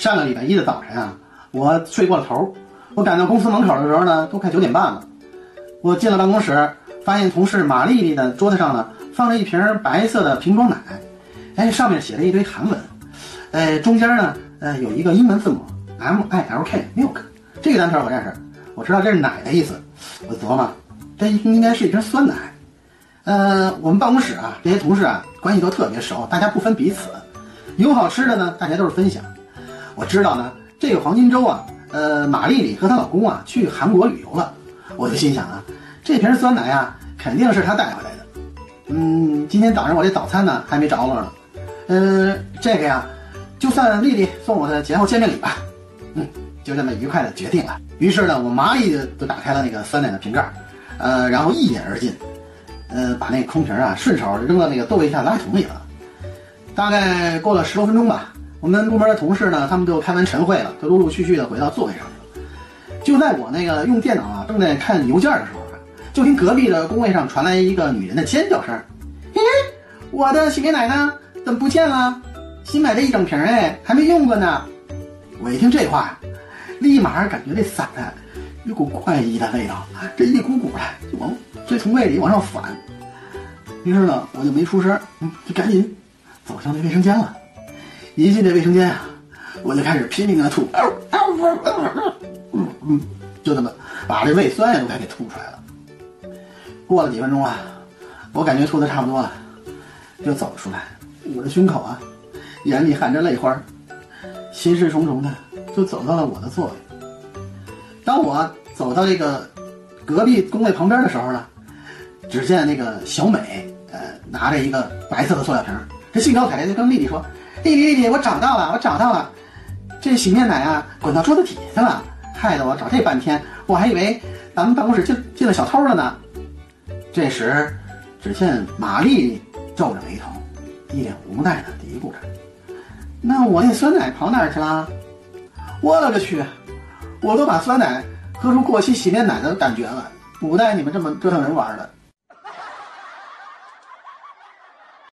上个礼拜一的早晨啊，我睡过了头，我赶到公司门口的时候呢，都快九点半了。我进了办公室，发现同事马丽丽的桌子上呢放着一瓶白色的瓶装奶，哎，上面写了一堆韩文，哎，中间呢，呃，有一个英文字母 M I L K milk，这个单词我认识，我知道这是奶的意思。我琢磨，这应该是一瓶酸奶。呃，我们办公室啊，这些同事啊，关系都特别熟，大家不分彼此，有好吃的呢，大家都是分享。我知道呢，这个黄金周啊，呃，马丽丽和她老公啊去韩国旅游了，我就心想啊，这瓶酸奶啊，肯定是她带回来的。嗯，今天早上我这早餐呢还没着落呢，呃，这个呀，就算丽丽送我的节后见面礼吧。嗯，就这么愉快的决定了。于是呢，我麻利的就打开了那个酸奶的瓶盖，呃，然后一饮而尽，呃，把那空瓶啊顺手扔到那个座位下垃圾桶里了。大概过了十多分钟吧。我们部门的同事呢，他们就开完晨会了，就陆陆续续的回到座位上了。就在我那个用电脑啊，正在看邮件的时候，就听隔壁的工位上传来一个女人的尖叫声：“嘿，我的洗面奶呢？怎么不见了？新买的一整瓶哎，还没用过呢。”我一听这话，立马感觉这伞啊有股怪异的味道，这一股股的就往这从胃里往上反。于是呢，我就没出声，就赶紧走向那卫生间了。一进这卫生间啊，我就开始拼命的吐，嗯嗯，就这么把这胃酸呀都快给吐出来了。过了几分钟啊，我感觉吐的差不多了，就走了出来，捂着胸口啊，眼里含着泪花，心事重重的就走到了我的座位。当我走到这个隔壁工位旁边的时候呢，只见那个小美呃拿着一个白色的塑料瓶，这兴高采烈就跟丽丽说。弟弟弟弟，我找到了，我找到了，这洗面奶啊，滚到桌子底下了，害得我找这半天，我还以为咱们办公室进进了小偷了呢。这时，只见玛丽皱着眉头，一脸无奈的嘀咕着：“那我那酸奶跑哪儿去了？我勒个去，我都把酸奶喝出过期洗面奶的感觉了，不带你们这么折腾人玩的。”